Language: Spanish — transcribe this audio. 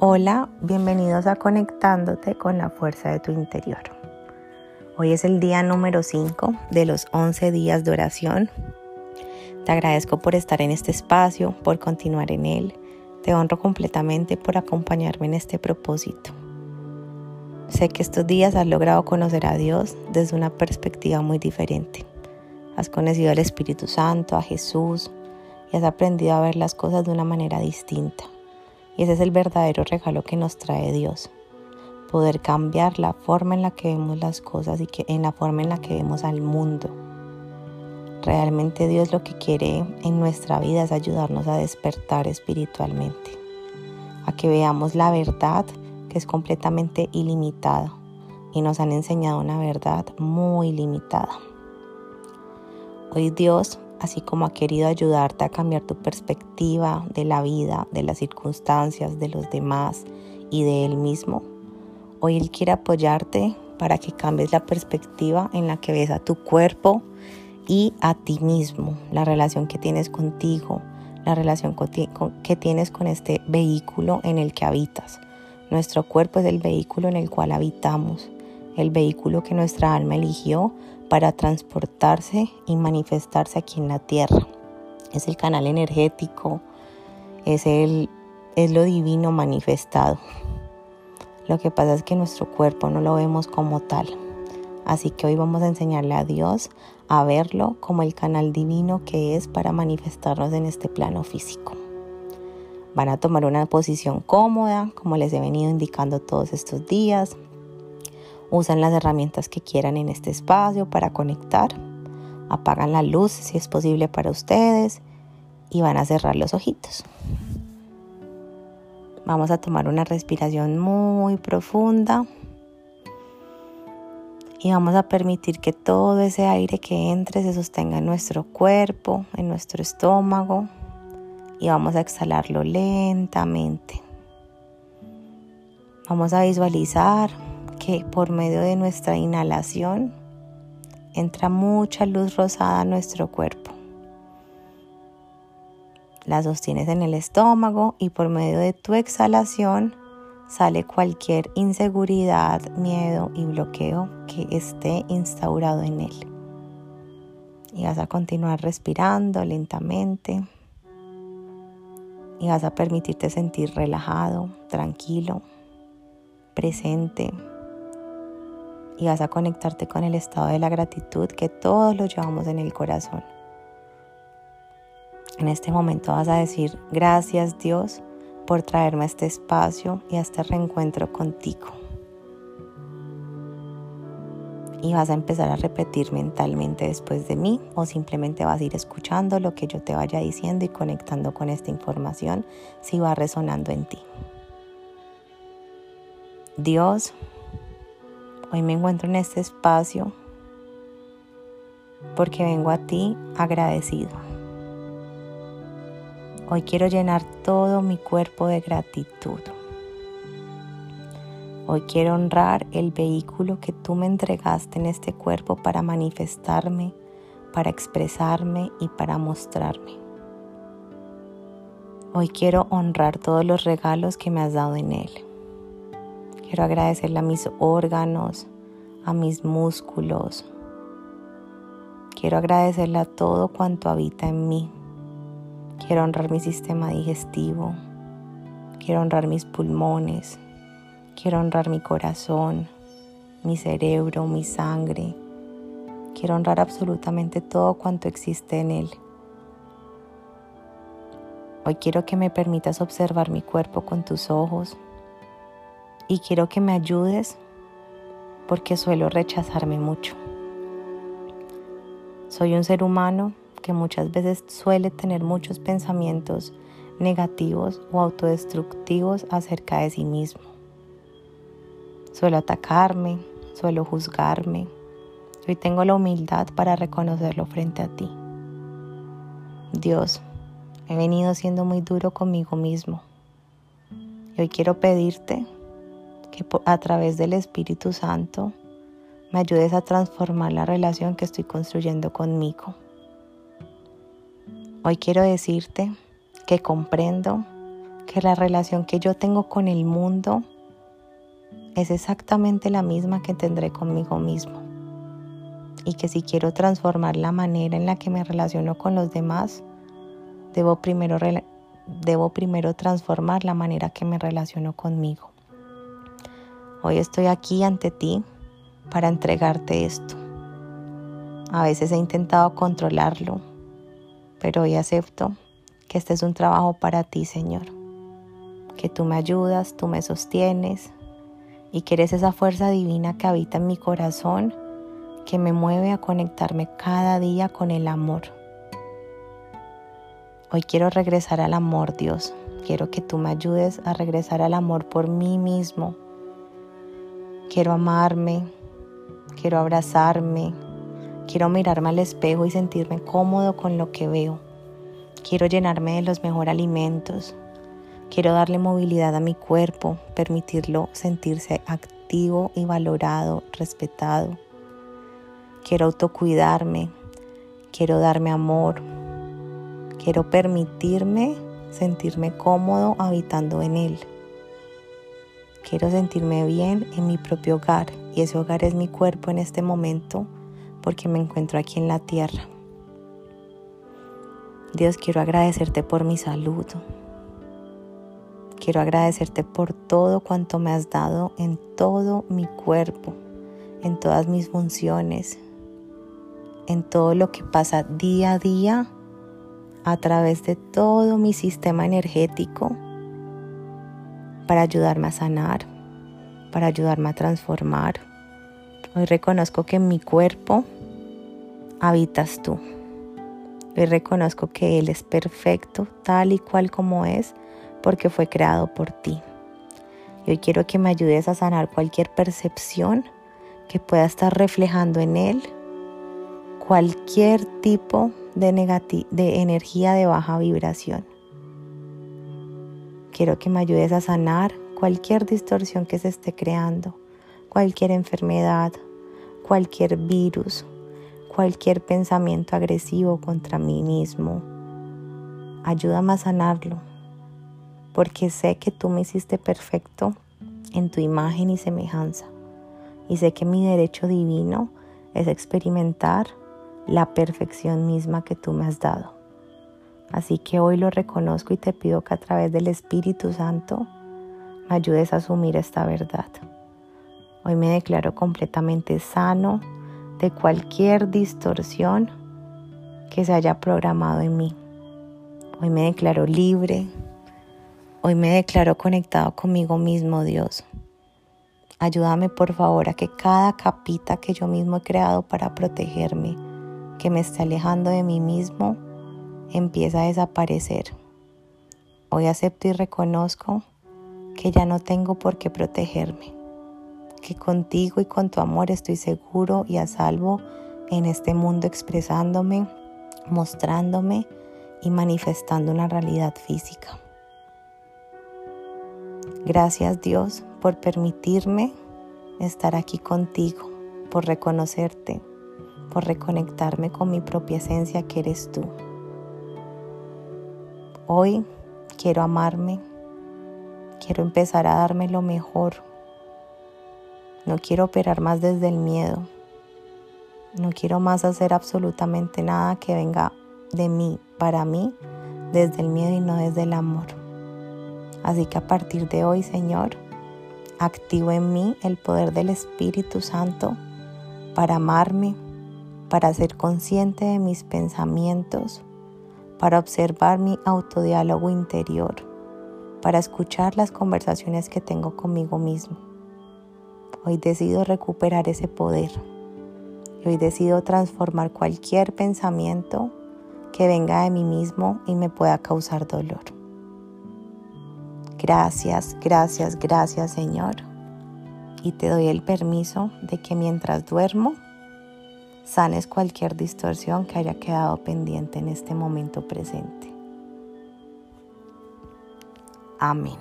Hola, bienvenidos a Conectándote con la fuerza de tu interior. Hoy es el día número 5 de los 11 días de oración. Te agradezco por estar en este espacio, por continuar en él. Te honro completamente por acompañarme en este propósito. Sé que estos días has logrado conocer a Dios desde una perspectiva muy diferente. Has conocido al Espíritu Santo, a Jesús y has aprendido a ver las cosas de una manera distinta. Y ese es el verdadero regalo que nos trae Dios. Poder cambiar la forma en la que vemos las cosas y que en la forma en la que vemos al mundo. Realmente Dios lo que quiere en nuestra vida es ayudarnos a despertar espiritualmente, a que veamos la verdad que es completamente ilimitada y nos han enseñado una verdad muy limitada. Hoy Dios así como ha querido ayudarte a cambiar tu perspectiva de la vida, de las circunstancias, de los demás y de Él mismo. Hoy Él quiere apoyarte para que cambies la perspectiva en la que ves a tu cuerpo y a ti mismo, la relación que tienes contigo, la relación que tienes con este vehículo en el que habitas. Nuestro cuerpo es el vehículo en el cual habitamos, el vehículo que nuestra alma eligió para transportarse y manifestarse aquí en la tierra. Es el canal energético, es, el, es lo divino manifestado. Lo que pasa es que nuestro cuerpo no lo vemos como tal. Así que hoy vamos a enseñarle a Dios a verlo como el canal divino que es para manifestarnos en este plano físico. Van a tomar una posición cómoda, como les he venido indicando todos estos días. Usan las herramientas que quieran en este espacio para conectar. Apagan la luz si es posible para ustedes y van a cerrar los ojitos. Vamos a tomar una respiración muy profunda y vamos a permitir que todo ese aire que entre se sostenga en nuestro cuerpo, en nuestro estómago y vamos a exhalarlo lentamente. Vamos a visualizar que por medio de nuestra inhalación entra mucha luz rosada a nuestro cuerpo. La sostienes en el estómago y por medio de tu exhalación sale cualquier inseguridad, miedo y bloqueo que esté instaurado en él. Y vas a continuar respirando lentamente. Y vas a permitirte sentir relajado, tranquilo, presente, y vas a conectarte con el estado de la gratitud que todos lo llevamos en el corazón. En este momento vas a decir, gracias Dios por traerme a este espacio y a este reencuentro contigo. Y vas a empezar a repetir mentalmente después de mí o simplemente vas a ir escuchando lo que yo te vaya diciendo y conectando con esta información si va resonando en ti. Dios, Hoy me encuentro en este espacio porque vengo a ti agradecido. Hoy quiero llenar todo mi cuerpo de gratitud. Hoy quiero honrar el vehículo que tú me entregaste en este cuerpo para manifestarme, para expresarme y para mostrarme. Hoy quiero honrar todos los regalos que me has dado en él. Quiero agradecerle a mis órganos, a mis músculos. Quiero agradecerle a todo cuanto habita en mí. Quiero honrar mi sistema digestivo. Quiero honrar mis pulmones. Quiero honrar mi corazón, mi cerebro, mi sangre. Quiero honrar absolutamente todo cuanto existe en él. Hoy quiero que me permitas observar mi cuerpo con tus ojos y quiero que me ayudes porque suelo rechazarme mucho. Soy un ser humano que muchas veces suele tener muchos pensamientos negativos o autodestructivos acerca de sí mismo. Suelo atacarme, suelo juzgarme. Hoy tengo la humildad para reconocerlo frente a ti. Dios, he venido siendo muy duro conmigo mismo. Y hoy quiero pedirte que a través del Espíritu Santo me ayudes a transformar la relación que estoy construyendo conmigo. Hoy quiero decirte que comprendo que la relación que yo tengo con el mundo es exactamente la misma que tendré conmigo mismo. Y que si quiero transformar la manera en la que me relaciono con los demás, debo primero, debo primero transformar la manera que me relaciono conmigo. Hoy estoy aquí ante ti para entregarte esto. A veces he intentado controlarlo, pero hoy acepto que este es un trabajo para ti, Señor. Que tú me ayudas, tú me sostienes y que eres esa fuerza divina que habita en mi corazón, que me mueve a conectarme cada día con el amor. Hoy quiero regresar al amor, Dios. Quiero que tú me ayudes a regresar al amor por mí mismo. Quiero amarme, quiero abrazarme, Quiero mirarme al espejo y sentirme cómodo con lo que veo. Quiero llenarme de los mejores alimentos. Quiero darle movilidad a mi cuerpo, permitirlo sentirse activo y valorado, respetado. Quiero autocuidarme. Quiero darme amor. Quiero permitirme sentirme cómodo habitando en él. Quiero sentirme bien en mi propio hogar y ese hogar es mi cuerpo en este momento porque me encuentro aquí en la tierra. Dios, quiero agradecerte por mi salud. Quiero agradecerte por todo cuanto me has dado en todo mi cuerpo, en todas mis funciones, en todo lo que pasa día a día a través de todo mi sistema energético para ayudarme a sanar, para ayudarme a transformar, Hoy reconozco que en mi cuerpo habitas tú. Hoy reconozco que Él es perfecto tal y cual como es porque fue creado por ti. Y hoy quiero que me ayudes a sanar cualquier percepción que pueda estar reflejando en Él cualquier tipo de, de energía de baja vibración. Quiero que me ayudes a sanar cualquier distorsión que se esté creando, cualquier enfermedad, cualquier virus, cualquier pensamiento agresivo contra mí mismo. Ayúdame a sanarlo, porque sé que tú me hiciste perfecto en tu imagen y semejanza. Y sé que mi derecho divino es experimentar la perfección misma que tú me has dado. Así que hoy lo reconozco y te pido que a través del Espíritu Santo me ayudes a asumir esta verdad. Hoy me declaro completamente sano de cualquier distorsión que se haya programado en mí. Hoy me declaro libre. Hoy me declaro conectado conmigo mismo, Dios. Ayúdame por favor a que cada capita que yo mismo he creado para protegerme, que me está alejando de mí mismo, empiece a desaparecer. Hoy acepto y reconozco que ya no tengo por qué protegerme que contigo y con tu amor estoy seguro y a salvo en este mundo expresándome, mostrándome y manifestando una realidad física. Gracias Dios por permitirme estar aquí contigo, por reconocerte, por reconectarme con mi propia esencia que eres tú. Hoy quiero amarme, quiero empezar a darme lo mejor no quiero operar más desde el miedo. No quiero más hacer absolutamente nada que venga de mí, para mí, desde el miedo y no desde el amor. Así que a partir de hoy, Señor, activo en mí el poder del Espíritu Santo para amarme, para ser consciente de mis pensamientos, para observar mi autodiálogo interior, para escuchar las conversaciones que tengo conmigo mismo Hoy decido recuperar ese poder. Hoy decido transformar cualquier pensamiento que venga de mí mismo y me pueda causar dolor. Gracias, gracias, gracias Señor. Y te doy el permiso de que mientras duermo, sanes cualquier distorsión que haya quedado pendiente en este momento presente. Amén.